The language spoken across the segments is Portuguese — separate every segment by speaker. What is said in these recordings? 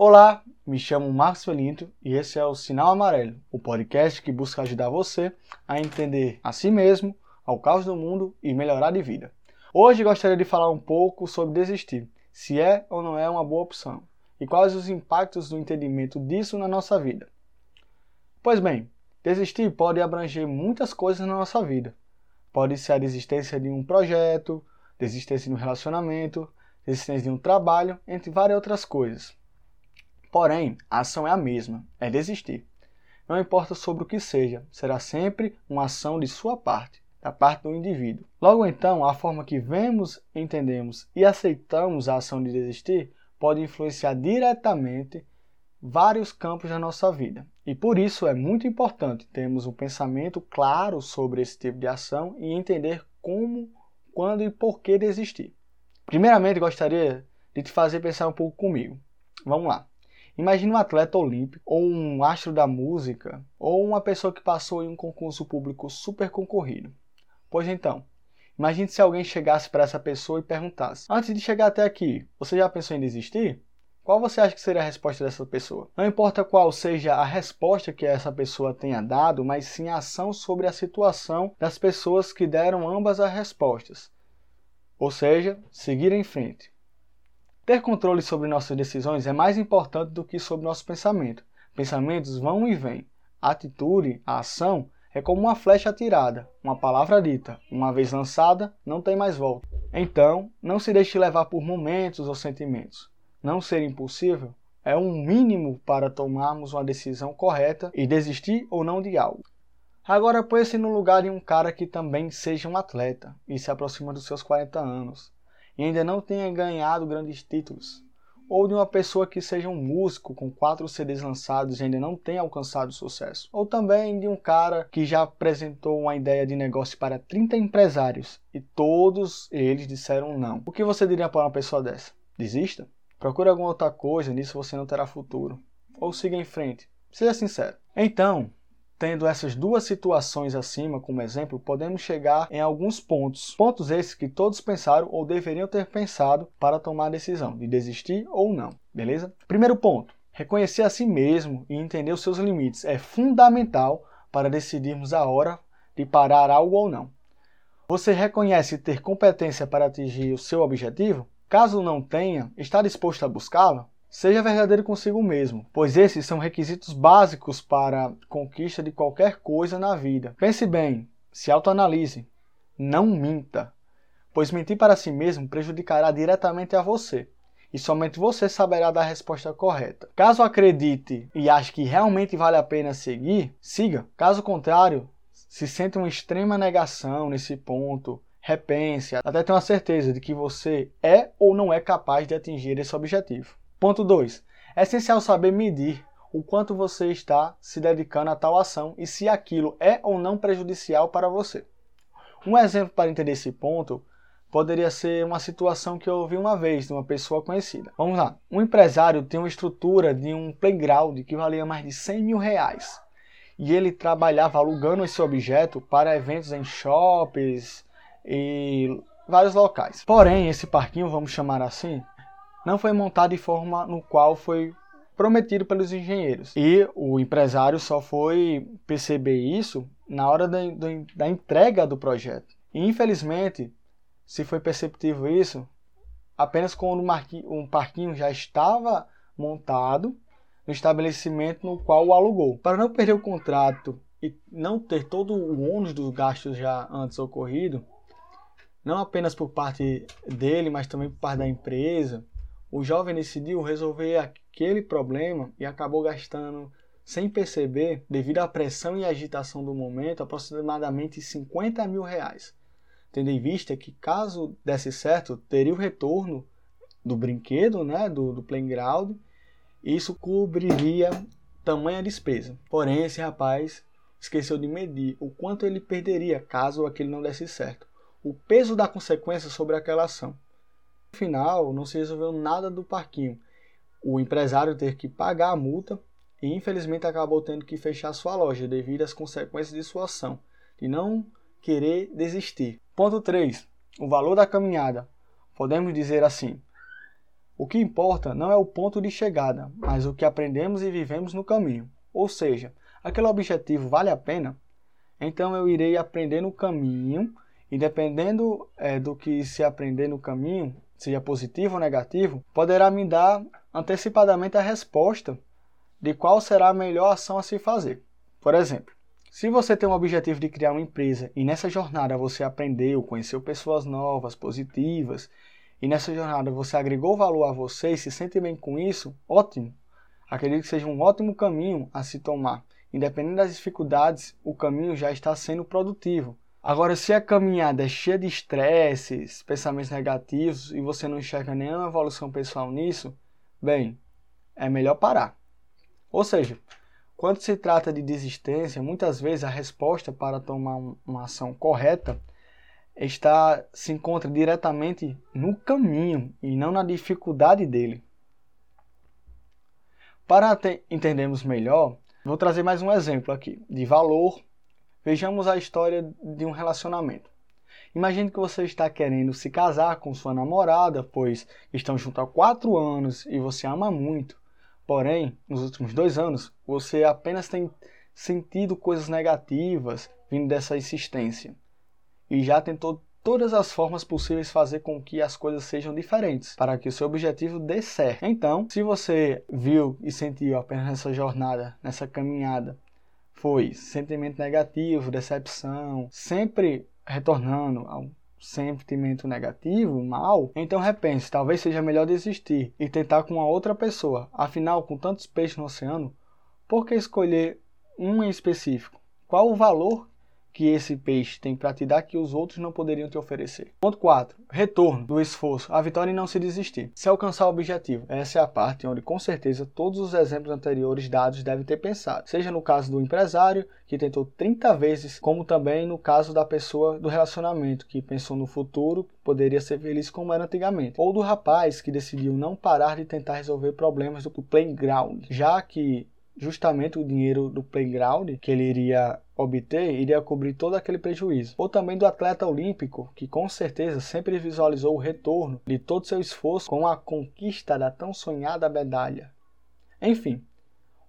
Speaker 1: Olá, me chamo Marcos Felinto e esse é o Sinal Amarelo, o podcast que busca ajudar você a entender a si mesmo, ao caos do mundo e melhorar de vida. Hoje gostaria de falar um pouco sobre desistir, se é ou não é uma boa opção, e quais os impactos do entendimento disso na nossa vida. Pois bem, desistir pode abranger muitas coisas na nossa vida. Pode ser a desistência de um projeto, desistência de um relacionamento, desistência de um trabalho, entre várias outras coisas. Porém, a ação é a mesma, é desistir. Não importa sobre o que seja, será sempre uma ação de sua parte, da parte do indivíduo. Logo então, a forma que vemos, entendemos e aceitamos a ação de desistir pode influenciar diretamente vários campos da nossa vida. E por isso é muito importante termos um pensamento claro sobre esse tipo de ação e entender como, quando e por que desistir. Primeiramente, gostaria de te fazer pensar um pouco comigo. Vamos lá. Imagine um atleta olímpico, ou um astro da música, ou uma pessoa que passou em um concurso público super concorrido. Pois então, imagine se alguém chegasse para essa pessoa e perguntasse: Antes de chegar até aqui, você já pensou em desistir? Qual você acha que seria a resposta dessa pessoa? Não importa qual seja a resposta que essa pessoa tenha dado, mas sim a ação sobre a situação das pessoas que deram ambas as respostas. Ou seja, seguir em frente. Ter controle sobre nossas decisões é mais importante do que sobre nosso pensamento. Pensamentos vão e vêm. A atitude, a ação, é como uma flecha atirada, uma palavra dita, uma vez lançada, não tem mais volta. Então, não se deixe levar por momentos ou sentimentos. Não ser impulsivo é um mínimo para tomarmos uma decisão correta e desistir ou não de algo. Agora põe-se no lugar de um cara que também seja um atleta e se aproxima dos seus 40 anos e ainda não tenha ganhado grandes títulos, ou de uma pessoa que seja um músico com quatro CDs lançados e ainda não tenha alcançado sucesso, ou também de um cara que já apresentou uma ideia de negócio para 30 empresários e todos eles disseram não. O que você diria para uma pessoa dessa? Desista? Procure alguma outra coisa, nisso você não terá futuro. Ou siga em frente. Seja sincero. Então, Tendo essas duas situações acima como exemplo, podemos chegar em alguns pontos. Pontos esses que todos pensaram ou deveriam ter pensado para tomar a decisão de desistir ou não, beleza? Primeiro ponto: reconhecer a si mesmo e entender os seus limites é fundamental para decidirmos a hora de parar algo ou não. Você reconhece ter competência para atingir o seu objetivo? Caso não tenha, está disposto a buscá-lo? Seja verdadeiro consigo mesmo, pois esses são requisitos básicos para a conquista de qualquer coisa na vida. Pense bem, se autoanalise, não minta, pois mentir para si mesmo prejudicará diretamente a você. E somente você saberá dar a resposta correta. Caso acredite e ache que realmente vale a pena seguir, siga. Caso contrário, se sente uma extrema negação nesse ponto, repense, até ter uma certeza de que você é ou não é capaz de atingir esse objetivo. Ponto 2. É essencial saber medir o quanto você está se dedicando a tal ação e se aquilo é ou não prejudicial para você. Um exemplo para entender esse ponto poderia ser uma situação que eu ouvi uma vez de uma pessoa conhecida. Vamos lá. Um empresário tem uma estrutura de um playground que valia mais de 100 mil reais. E ele trabalhava alugando esse objeto para eventos em shoppings e vários locais. Porém, esse parquinho, vamos chamar assim, não foi montado de forma no qual foi prometido pelos engenheiros. E o empresário só foi perceber isso na hora da, da entrega do projeto. E, infelizmente, se foi perceptível isso, apenas quando um parquinho já estava montado no estabelecimento no qual o alugou. Para não perder o contrato e não ter todo o ônus dos gastos já antes ocorrido, não apenas por parte dele, mas também por parte da empresa, o jovem decidiu resolver aquele problema e acabou gastando, sem perceber, devido à pressão e agitação do momento, aproximadamente 50 mil reais. Tendo em vista que, caso desse certo, teria o retorno do brinquedo, né, do, do playground, e isso cobriria tamanha despesa. Porém, esse rapaz esqueceu de medir o quanto ele perderia caso aquilo não desse certo, o peso da consequência sobre aquela ação. No final, não se resolveu nada do parquinho. O empresário teve que pagar a multa e infelizmente acabou tendo que fechar sua loja devido às consequências de sua ação, de não querer desistir. Ponto 3. O valor da caminhada. Podemos dizer assim: O que importa não é o ponto de chegada, mas o que aprendemos e vivemos no caminho. Ou seja, aquele objetivo vale a pena? Então eu irei aprender no caminho e dependendo é, do que se aprender no caminho, seja positivo ou negativo, poderá me dar antecipadamente a resposta de qual será a melhor ação a se fazer. Por exemplo, se você tem um objetivo de criar uma empresa e nessa jornada você aprendeu, conheceu pessoas novas, positivas, e nessa jornada você agregou valor a você e se sente bem com isso, ótimo. Acredito que seja um ótimo caminho a se tomar. Independente das dificuldades, o caminho já está sendo produtivo. Agora, se a caminhada é cheia de estresses, pensamentos negativos e você não enxerga nenhuma evolução pessoal nisso, bem, é melhor parar. Ou seja, quando se trata de desistência, muitas vezes a resposta para tomar uma ação correta está se encontra diretamente no caminho e não na dificuldade dele. Para entendermos melhor, vou trazer mais um exemplo aqui de valor. Vejamos a história de um relacionamento. Imagine que você está querendo se casar com sua namorada, pois estão juntos há quatro anos e você ama muito. Porém, nos últimos dois anos, você apenas tem sentido coisas negativas vindo dessa insistência e já tentou todas as formas possíveis fazer com que as coisas sejam diferentes para que o seu objetivo dê certo. Então, se você viu e sentiu apenas nessa jornada, nessa caminhada, foi sentimento negativo, decepção, sempre retornando ao sentimento negativo, mal, então repense, talvez seja melhor desistir e tentar com uma outra pessoa. Afinal, com tantos peixes no oceano, por que escolher um em específico? Qual o valor que esse peixe tem para te dar que os outros não poderiam te oferecer. Ponto 4. Retorno do esforço. A vitória em não se desistir. Se alcançar o objetivo. Essa é a parte onde, com certeza, todos os exemplos anteriores dados devem ter pensado. Seja no caso do empresário, que tentou 30 vezes, como também no caso da pessoa do relacionamento, que pensou no futuro, poderia ser feliz como era antigamente. Ou do rapaz, que decidiu não parar de tentar resolver problemas do playground, já que justamente o dinheiro do playground que ele iria obter iria cobrir todo aquele prejuízo. Ou também do atleta olímpico, que com certeza sempre visualizou o retorno de todo seu esforço com a conquista da tão sonhada medalha. Enfim,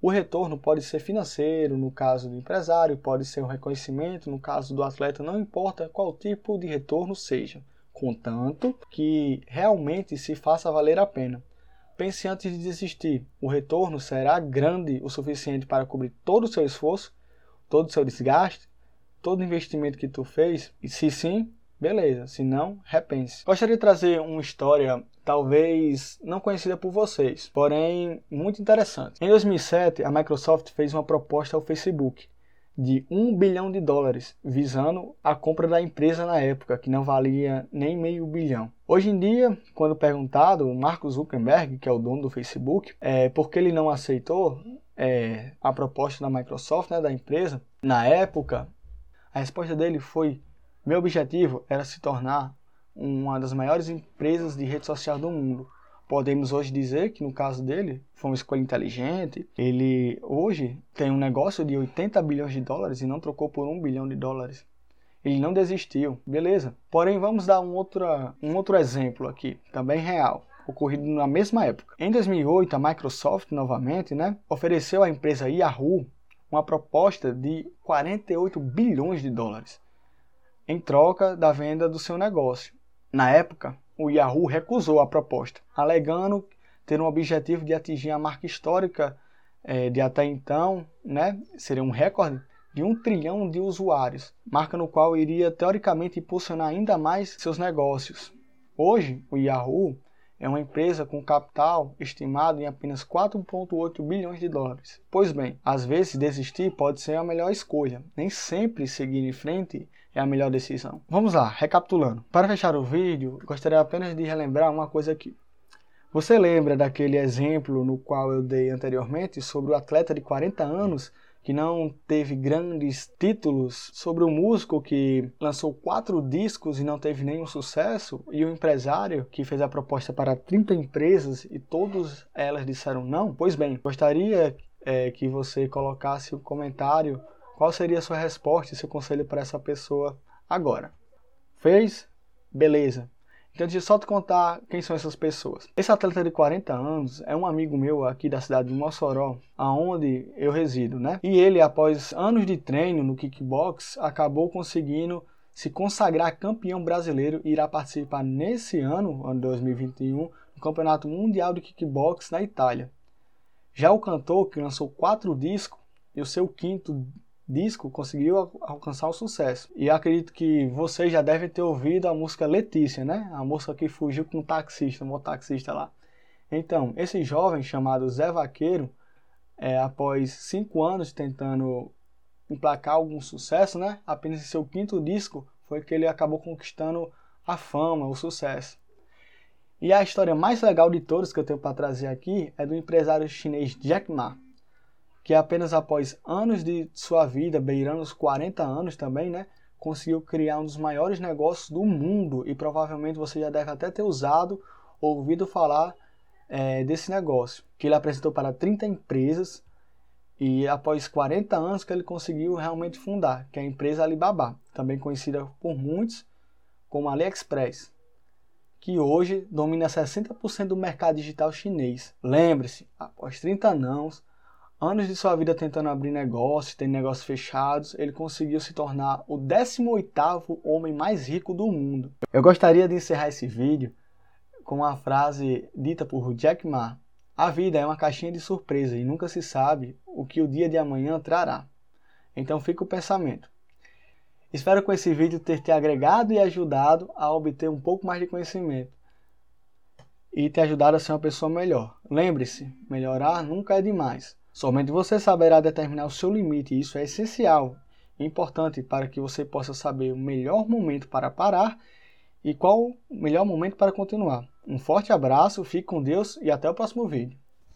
Speaker 1: o retorno pode ser financeiro, no caso do empresário, pode ser um reconhecimento, no caso do atleta, não importa qual tipo de retorno seja, contanto que realmente se faça valer a pena. Pense antes de desistir. O retorno será grande o suficiente para cobrir todo o seu esforço, todo o seu desgaste, todo o investimento que tu fez? E se sim, beleza. Se não, repense. Gostaria de trazer uma história talvez não conhecida por vocês, porém muito interessante. Em 2007, a Microsoft fez uma proposta ao Facebook de 1 bilhão de dólares, visando a compra da empresa na época, que não valia nem meio bilhão. Hoje em dia, quando perguntado, o Mark Zuckerberg, que é o dono do Facebook, é, por que ele não aceitou é, a proposta da Microsoft, né, da empresa, na época, a resposta dele foi: meu objetivo era se tornar uma das maiores empresas de rede social do mundo. Podemos hoje dizer que no caso dele foi uma escolha inteligente. Ele hoje tem um negócio de 80 bilhões de dólares e não trocou por um bilhão de dólares. Ele não desistiu, beleza. Porém, vamos dar um outro, um outro exemplo aqui, também real, ocorrido na mesma época. Em 2008, a Microsoft, novamente, né, ofereceu à empresa Yahoo uma proposta de 48 bilhões de dólares em troca da venda do seu negócio. Na época, o Yahoo recusou a proposta, alegando ter um objetivo de atingir a marca histórica é, de até então, né, seria um recorde de um trilhão de usuários, marca no qual iria teoricamente impulsionar ainda mais seus negócios. Hoje, o Yahoo é uma empresa com capital estimado em apenas 4,8 bilhões de dólares. Pois bem, às vezes desistir pode ser a melhor escolha, nem sempre seguir em frente é a melhor decisão. Vamos lá, recapitulando. Para fechar o vídeo, gostaria apenas de relembrar uma coisa aqui. Você lembra daquele exemplo no qual eu dei anteriormente sobre o atleta de 40 anos que não teve grandes títulos, sobre o músico que lançou quatro discos e não teve nenhum sucesso, e o empresário que fez a proposta para 30 empresas e todas elas disseram não? Pois bem, gostaria é, que você colocasse o um comentário qual seria a sua resposta e seu conselho para essa pessoa agora? Fez? Beleza. Então, deixa eu só te contar quem são essas pessoas. Esse atleta de 40 anos é um amigo meu aqui da cidade de Mossoró, aonde eu resido, né? E ele, após anos de treino no kickbox, acabou conseguindo se consagrar campeão brasileiro e irá participar nesse ano, ano 2021, no Campeonato Mundial de Kickbox na Itália. Já o cantor, que lançou quatro discos, e o seu quinto disco conseguiu alcançar o sucesso. E acredito que vocês já devem ter ouvido a música Letícia, né? A música que fugiu com um taxista, um mototaxista lá. Então, esse jovem chamado Zé Vaqueiro, é, após cinco anos tentando emplacar algum sucesso, né? Apenas em seu quinto disco foi que ele acabou conquistando a fama, o sucesso. E a história mais legal de todas que eu tenho para trazer aqui é do empresário chinês Jack Ma que apenas após anos de sua vida, beirando os 40 anos também, né, conseguiu criar um dos maiores negócios do mundo e provavelmente você já deve até ter usado ou ouvido falar é, desse negócio, que ele apresentou para 30 empresas e após 40 anos que ele conseguiu realmente fundar, que é a empresa Alibaba, também conhecida por muitos como AliExpress, que hoje domina 60% do mercado digital chinês. Lembre-se, após 30 anos, anos de sua vida tentando abrir negócios, ter negócios fechados, ele conseguiu se tornar o 18º homem mais rico do mundo. Eu gostaria de encerrar esse vídeo com uma frase dita por Jack Ma. A vida é uma caixinha de surpresa e nunca se sabe o que o dia de amanhã trará. Então fica o pensamento. Espero com esse vídeo ter te agregado e ajudado a obter um pouco mais de conhecimento e te ajudado a ser uma pessoa melhor. Lembre-se, melhorar nunca é demais. Somente você saberá determinar o seu limite e isso é essencial importante para que você possa saber o melhor momento para parar e qual o melhor momento para continuar. Um forte abraço, fique com Deus e até o próximo vídeo.